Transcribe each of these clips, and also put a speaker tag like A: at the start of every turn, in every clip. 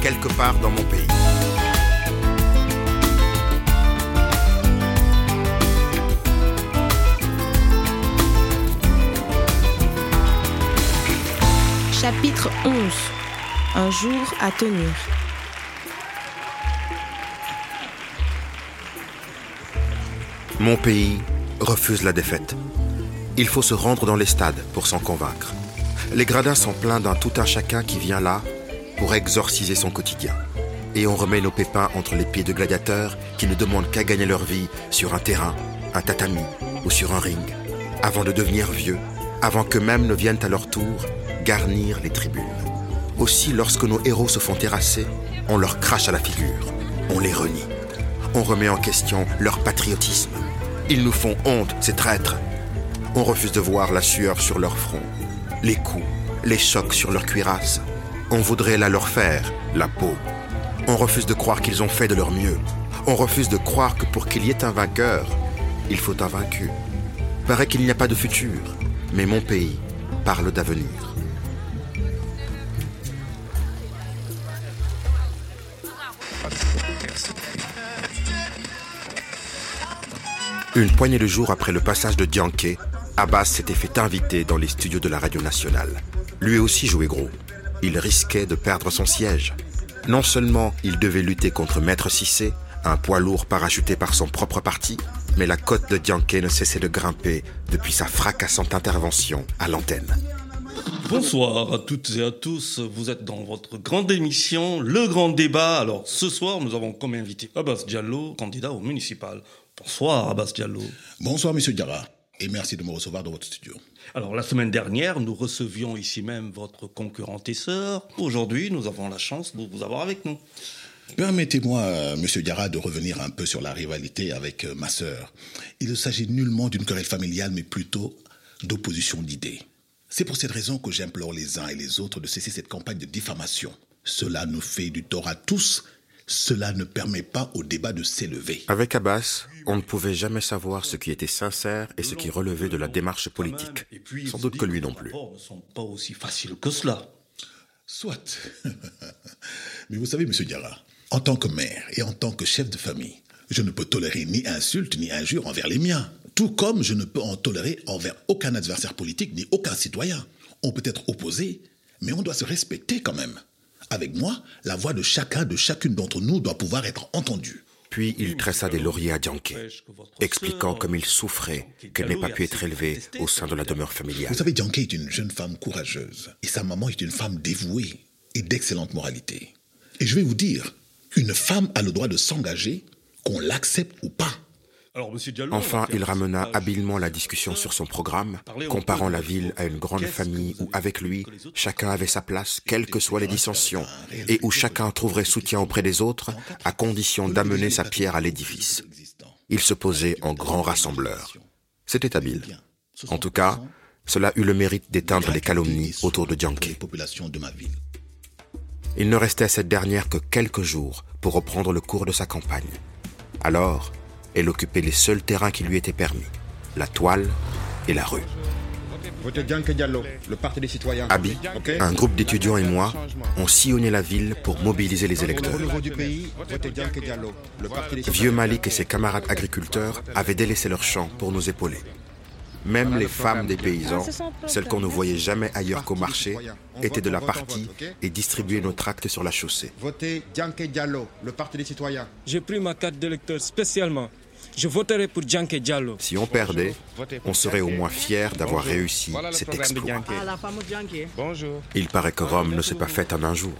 A: quelque part dans mon pays.
B: Chapitre 11 Un jour à tenir.
A: Mon pays refuse la défaite. Il faut se rendre dans les stades pour s'en convaincre. Les gradins sont pleins d'un tout un chacun qui vient là pour exorciser son quotidien. Et on remet nos pépins entre les pieds de gladiateurs qui ne demandent qu'à gagner leur vie sur un terrain, un tatami ou sur un ring, avant de devenir vieux, avant qu'eux-mêmes ne viennent à leur tour garnir les tribunes. Aussi, lorsque nos héros se font terrasser, on leur crache à la figure, on les renie, on remet en question leur patriotisme. Ils nous font honte, ces traîtres. On refuse de voir la sueur sur leur front, les coups, les chocs sur leur cuirasse. On voudrait la leur faire, la peau. On refuse de croire qu'ils ont fait de leur mieux. On refuse de croire que pour qu'il y ait un vainqueur, il faut un vaincu. Paraît qu'il n'y a pas de futur, mais mon pays parle d'avenir. Une poignée de jours après le passage de Dianke, Abbas s'était fait inviter dans les studios de la radio nationale. Lui aussi jouait gros. Il risquait de perdre son siège. Non seulement il devait lutter contre Maître Cissé, un poids lourd parachuté par son propre parti, mais la cote de Dianke ne cessait de grimper depuis sa fracassante intervention à l'antenne.
C: Bonsoir à toutes et à tous. Vous êtes dans votre grande émission, Le Grand Débat. Alors, ce soir, nous avons comme invité Abbas Diallo, candidat au municipal. Bonsoir, Abbas Diallo.
D: Bonsoir, monsieur Diarra, et merci de me recevoir dans votre studio.
C: Alors, la semaine dernière, nous recevions ici même votre concurrente et sœur. Aujourd'hui, nous avons la chance de vous avoir avec nous.
D: Permettez-moi, euh, monsieur Diarra, de revenir un peu sur la rivalité avec euh, ma sœur. Il ne s'agit nullement d'une querelle familiale, mais plutôt d'opposition d'idées. C'est pour cette raison que j'implore les uns et les autres de cesser cette campagne de diffamation. Cela nous fait du tort à tous. Cela ne permet pas au débat de s'élever.
A: Avec Abbas, on ne pouvait jamais savoir ce qui était sincère et ce qui relevait de la démarche politique. Sans doute que lui
C: les
A: non plus.
C: rapports ne sont pas aussi faciles que cela.
D: Soit. Mais vous savez, monsieur Diarra, en tant que mère et en tant que chef de famille, je ne peux tolérer ni insultes ni injures envers les miens. Tout comme je ne peux en tolérer envers aucun adversaire politique ni aucun citoyen. On peut être opposé, mais on doit se respecter quand même. Avec moi, la voix de chacun, de chacune d'entre nous doit pouvoir être entendue.
A: Puis il tressa des lauriers à Dianke, expliquant comme il souffrait qu'elle n'ait pas pu être élevée au sein de la demeure familiale.
D: Vous savez, Dianke est une jeune femme courageuse. Et sa maman est une femme dévouée et d'excellente moralité. Et je vais vous dire, une femme a le droit de s'engager, qu'on l'accepte ou pas.
A: Enfin, il ramena habilement la discussion sur son programme, comparant la ville à une grande famille où, avec lui, chacun avait sa place, quelles que soient les dissensions, et où chacun trouverait soutien auprès des autres, à condition d'amener sa pierre à l'édifice. Il se posait en grand rassembleur. C'était habile. En tout cas, cela eut le mérite d'éteindre les calomnies autour de
D: ville.
A: Il ne restait à cette dernière que quelques jours pour reprendre le cours de sa campagne. Alors, elle occupait les seuls terrains qui lui étaient permis, la toile et la rue. Abi, un groupe d'étudiants et moi, on sillonnait la ville pour mobiliser les électeurs. Vieux Malik et ses camarades agriculteurs avaient délaissé leurs champs pour nous épauler. Même les femmes des paysans, celles qu'on ne voyait jamais ailleurs qu'au marché, étaient de la partie et distribuaient nos tracts sur la chaussée.
E: Votez Dianke Diallo, le Parti des citoyens.
F: J'ai pris ma carte d'électeur spécialement. Je voterai pour Djanke Diallo.
A: Si on perdait, on serait au moins fier d'avoir réussi cet exploit.
G: Bonjour.
A: Il paraît que Rome ne s'est pas faite en un jour.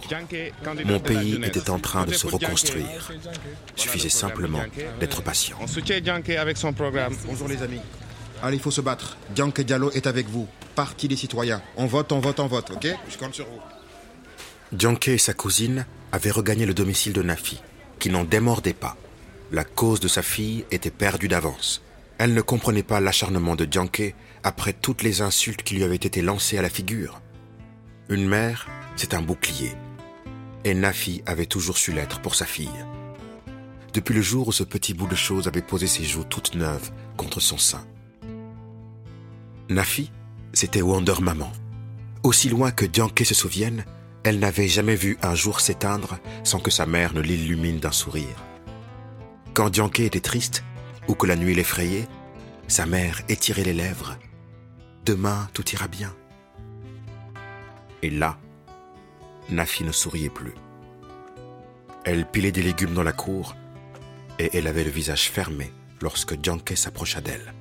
A: Mon pays était en train de se reconstruire. Suffisait simplement d'être patient.
G: On soutient Djanké avec son programme.
E: Bonjour les amis. Allez, il faut se battre. Dianke Diallo est avec vous. Parti des citoyens. On vote, on vote, on vote, ok Je compte sur vous.
A: Dianke et sa cousine avaient regagné le domicile de Nafi, qui n'en démordait pas. La cause de sa fille était perdue d'avance. Elle ne comprenait pas l'acharnement de Dianke après toutes les insultes qui lui avaient été lancées à la figure. Une mère, c'est un bouclier. Et Nafi avait toujours su l'être pour sa fille. Depuis le jour où ce petit bout de chose avait posé ses joues toutes neuves contre son sein. Nafi, c'était Wonder Maman. Aussi loin que Dianke se souvienne, elle n'avait jamais vu un jour s'éteindre sans que sa mère ne l'illumine d'un sourire. Quand Dianke était triste ou que la nuit l'effrayait, sa mère étirait les lèvres. Demain, tout ira bien. Et là, Nafi ne souriait plus. Elle pilait des légumes dans la cour et elle avait le visage fermé lorsque Dianke s'approcha d'elle.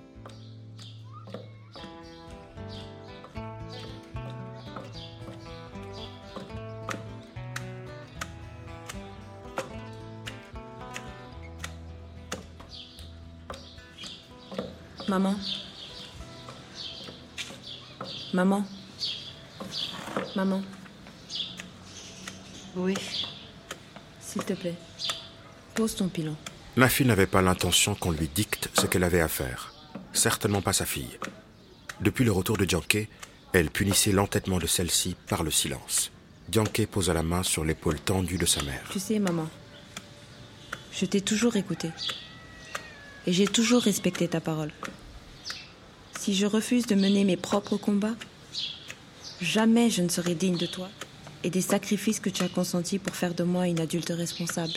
B: Maman. Maman. Maman.
H: Oui.
B: S'il te plaît. Pose ton pilon.
A: Nafi n'avait pas l'intention qu'on lui dicte ce qu'elle avait à faire. Certainement pas sa fille. Depuis le retour de Dianke, elle punissait l'entêtement de celle-ci par le silence. Dianke posa la main sur l'épaule tendue de sa mère.
B: Tu sais, maman. Je t'ai toujours écouté. Et j'ai toujours respecté ta parole. Si je refuse de mener mes propres combats, jamais je ne serai digne de toi et des sacrifices que tu as consentis pour faire de moi une adulte responsable.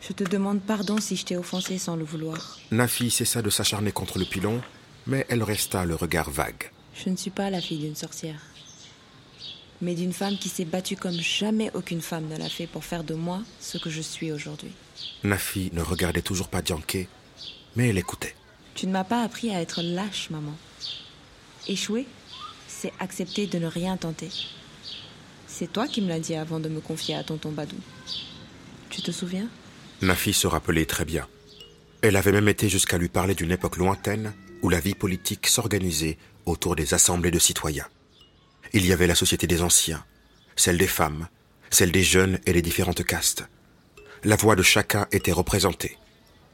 B: Je te demande pardon si je t'ai offensé sans le vouloir.
A: Nafi cessa de s'acharner contre le pilon, mais elle resta le regard vague.
B: Je ne suis pas la fille d'une sorcière, mais d'une femme qui s'est battue comme jamais aucune femme ne l'a fait pour faire de moi ce que je suis aujourd'hui.
A: Nafi ne regardait toujours pas Dianke, mais elle écoutait.
B: Tu ne m'as pas appris à être lâche, maman. Échouer, c'est accepter de ne rien tenter. C'est toi qui me l'as dit avant de me confier à tonton Badou. Tu te souviens?
A: Nafi se rappelait très bien. Elle avait même été jusqu'à lui parler d'une époque lointaine où la vie politique s'organisait autour des assemblées de citoyens. Il y avait la société des anciens, celle des femmes, celle des jeunes et les différentes castes. La voix de chacun était représentée.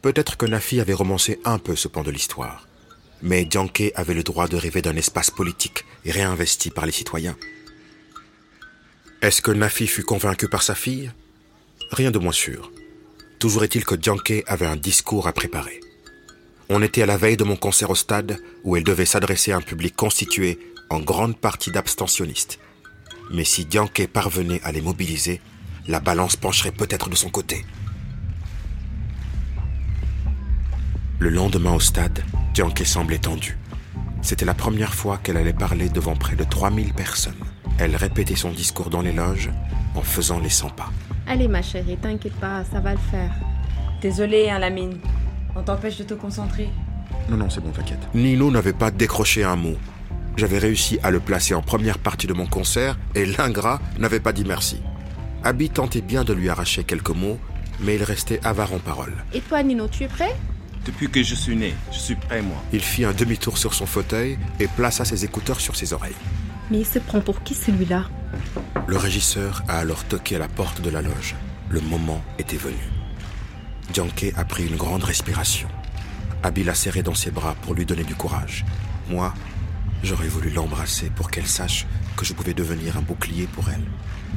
A: Peut-être que Nafi avait romancé un peu ce pan de l'histoire. Mais Dianke avait le droit de rêver d'un espace politique réinvesti par les citoyens. Est-ce que Nafi fut convaincu par sa fille? Rien de moins sûr. Toujours est-il que Dianke avait un discours à préparer. On était à la veille de mon concert au stade où elle devait s'adresser à un public constitué en grande partie d'abstentionnistes. Mais si Dianke parvenait à les mobiliser, la balance pencherait peut-être de son côté. Le lendemain au stade, Dianke semblait tendue. C'était la première fois qu'elle allait parler devant près de 3000 personnes. Elle répétait son discours dans les loges en faisant les 100 pas.
H: Allez ma chérie, t'inquiète pas, ça va le faire.
B: Désolée, hein, Lamine. On t'empêche de te concentrer.
E: Non, non, c'est bon, t'inquiète.
A: Nino n'avait pas décroché un mot. J'avais réussi à le placer en première partie de mon concert et l'ingrat n'avait pas dit merci. Abby tentait bien de lui arracher quelques mots, mais il restait avare en paroles.
H: Et toi Nino, tu es prêt?
I: Depuis que je suis né, je suis prêt, moi.
A: Il fit un demi-tour sur son fauteuil et plaça ses écouteurs sur ses oreilles.
H: Mais il se prend pour qui celui-là?
A: Le régisseur a alors toqué à la porte de la loge. Le moment était venu. Dianke a pris une grande respiration. Abby l'a serré dans ses bras pour lui donner du courage. Moi, j'aurais voulu l'embrasser pour qu'elle sache que je pouvais devenir un bouclier pour elle.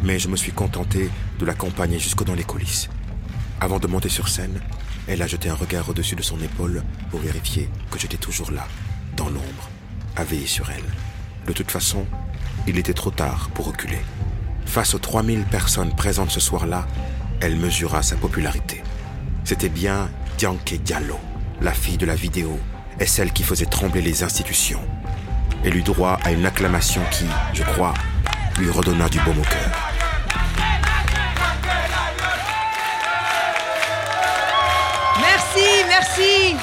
A: Mais je me suis contenté de l'accompagner jusque dans les coulisses. Avant de monter sur scène, elle a jeté un regard au-dessus de son épaule pour vérifier que j'étais toujours là, dans l'ombre, à veiller sur elle. De toute façon, il était trop tard pour reculer. Face aux 3000 personnes présentes ce soir-là, elle mesura sa popularité. C'était bien Dianke Diallo, la fille de la vidéo, est celle qui faisait trembler les institutions. Elle eut droit à une acclamation qui, je crois, lui redonna du baume au cœur.
J: Merci,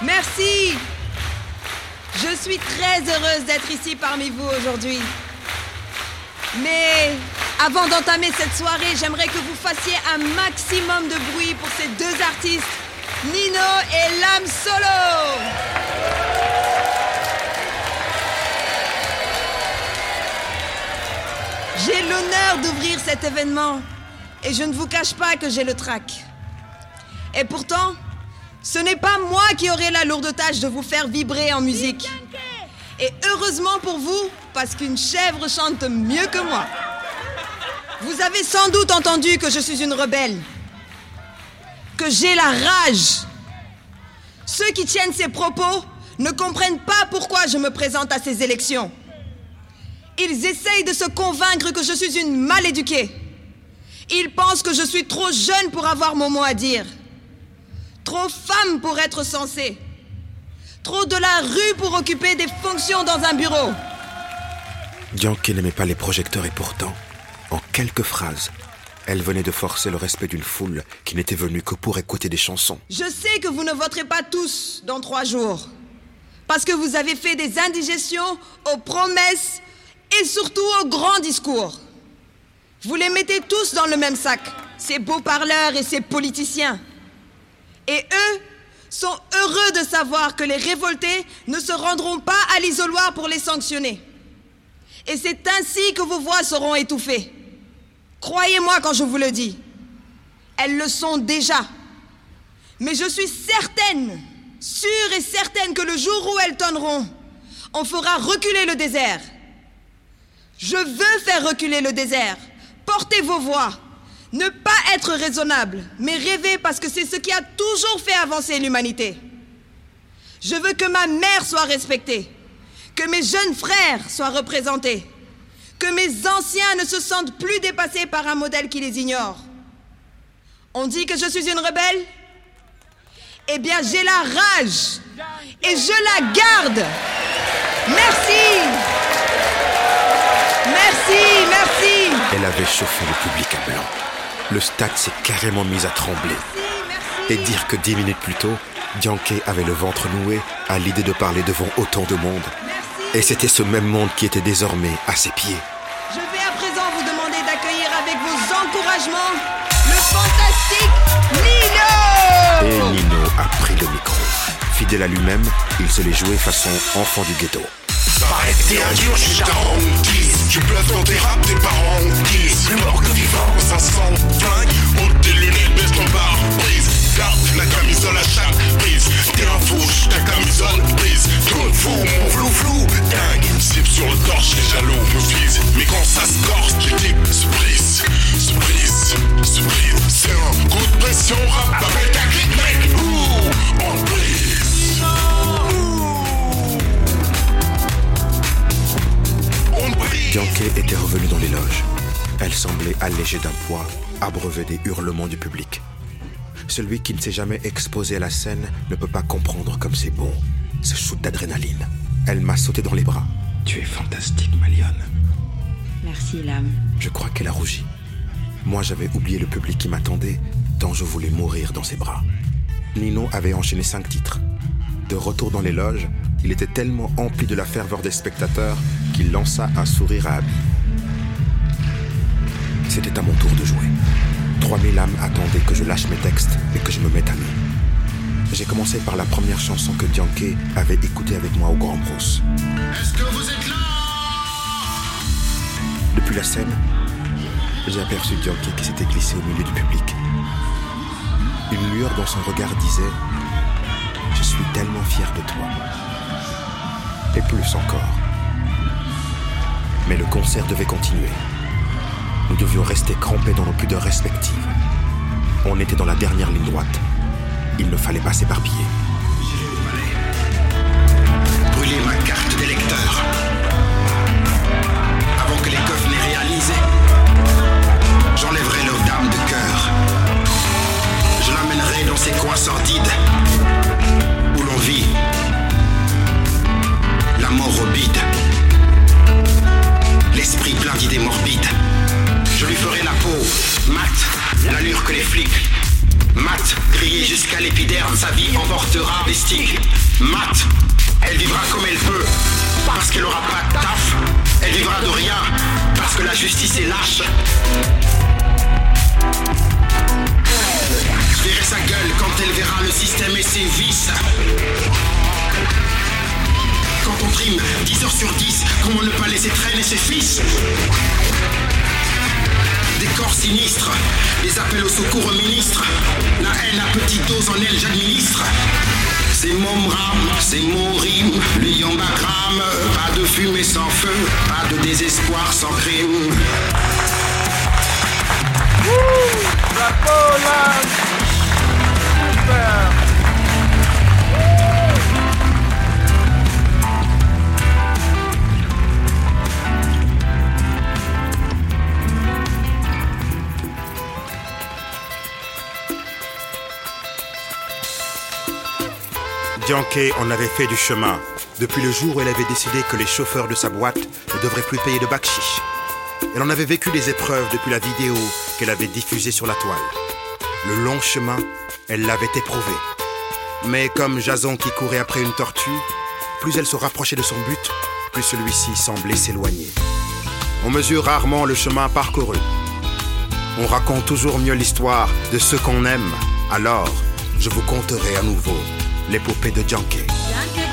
J: merci. Je suis très heureuse d'être ici parmi vous aujourd'hui. Mais avant d'entamer cette soirée, j'aimerais que vous fassiez un maximum de bruit pour ces deux artistes, Nino et Lam Solo. J'ai l'honneur d'ouvrir cet événement et je ne vous cache pas que j'ai le trac. Et pourtant, ce n'est pas moi qui aurai la lourde tâche de vous faire vibrer en musique. Et heureusement pour vous, parce qu'une chèvre chante mieux que moi. Vous avez sans doute entendu que je suis une rebelle, que j'ai la rage. Ceux qui tiennent ces propos ne comprennent pas pourquoi je me présente à ces élections. Ils essayent de se convaincre que je suis une mal éduquée. Ils pensent que je suis trop jeune pour avoir mon mot à dire. Trop femme pour être censée. Trop de la rue pour occuper des fonctions dans un bureau.
A: Yankee n'aimait pas les projecteurs et pourtant, en quelques phrases, elle venait de forcer le respect d'une foule qui n'était venue que pour écouter des chansons.
J: Je sais que vous ne voterez pas tous dans trois jours. Parce que vous avez fait des indigestions aux promesses et surtout aux grands discours. Vous les mettez tous dans le même sac, ces beaux parleurs et ces politiciens. Et eux sont heureux de savoir que les révoltés ne se rendront pas à l'isoloir pour les sanctionner. Et c'est ainsi que vos voix seront étouffées. Croyez-moi quand je vous le dis. Elles le sont déjà. Mais je suis certaine, sûre et certaine que le jour où elles tonneront, on fera reculer le désert. Je veux faire reculer le désert. Portez vos voix. Ne pas être raisonnable, mais rêver parce que c'est ce qui a toujours fait avancer l'humanité. Je veux que ma mère soit respectée, que mes jeunes frères soient représentés, que mes anciens ne se sentent plus dépassés par un modèle qui les ignore. On dit que je suis une rebelle? Eh bien, j'ai la rage et je la garde. Merci. Merci, merci.
A: Elle avait chauffé le public. Le stade s'est carrément mis à trembler. Et dire que dix minutes plus tôt, Dianke avait le ventre noué à l'idée de parler devant autant de monde. Et c'était ce même monde qui était désormais à ses pieds.
J: Je vais à présent vous demander d'accueillir avec vos encouragements le fantastique Nino
A: Et Nino a pris le micro. Fidèle à lui-même, il se l'est joué façon enfant du ghetto.
K: Que t'es un dur, je suis daron, Tu bluffes dans tes rap, tes parents disent Plus mort que vivant, ça sent dingue Ôte tes lunettes, baisse ton bar, brise Garde la camisole à chaque prise. T'es un fouche, ta camisole brise Tout fou, mon flou flou, dingue Cible sur le torche, les jaloux me visent Mais quand ça se corse, l'équipe
A: allégée d'un poids, abreuvée des hurlements du public. Celui qui ne s'est jamais exposé à la scène ne peut pas comprendre comme c'est bon, ce shoot d'adrénaline. Elle m'a sauté dans les bras. Tu es fantastique, Maliane.
B: Merci, l'âme.
A: Je crois qu'elle a rougi. Moi, j'avais oublié le public qui m'attendait, tant je voulais mourir dans ses bras. Nino avait enchaîné cinq titres. De retour dans les loges, il était tellement empli de la ferveur des spectateurs qu'il lança un sourire à Abby. C'était à mon tour de jouer. 3000 âmes attendaient que je lâche mes textes et que je me mette à nu. J'ai commencé par la première chanson que Dianke avait écoutée avec moi au Grand Bros.
K: Est-ce que vous êtes là?
A: Depuis la scène, j'ai aperçu Dianke qui s'était glissé au milieu du public. Une lueur dans son regard disait Je suis tellement fier de toi. Et plus encore. Mais le concert devait continuer. Nous devions rester crampés dans nos pudeurs respectives. On était dans la dernière ligne droite. Il ne fallait pas s'éparpiller.
K: Brûler ma carte d'électeur. Avant que les coffres n'aient réalisé, j'enlèverai nos dames de cœur. Je l'amènerai dans ces coins sordides
A: Quand on trime 10 heures sur 10, comment ne pas laisser traîner ses fils? Des corps sinistres, des appels au secours au ministre. La haine à petite dose en elle, j'administre. C'est mon rame, c'est mon rime, le yambagram. Pas de fumée sans feu, pas de désespoir sans crime.
L: Là
A: Yankee en avait fait du chemin depuis le jour où elle avait décidé que les chauffeurs de sa boîte ne devraient plus payer de bakchich. Elle en avait vécu des épreuves depuis la vidéo qu'elle avait diffusée sur la toile. Le long chemin, elle l'avait éprouvé. Mais comme Jason qui courait après une tortue, plus elle se rapprochait de son but, plus celui-ci semblait s'éloigner. On mesure rarement le chemin parcouru. On raconte toujours mieux l'histoire de ceux qu'on aime. Alors, je vous conterai à nouveau l'épopée de.
J: Yankee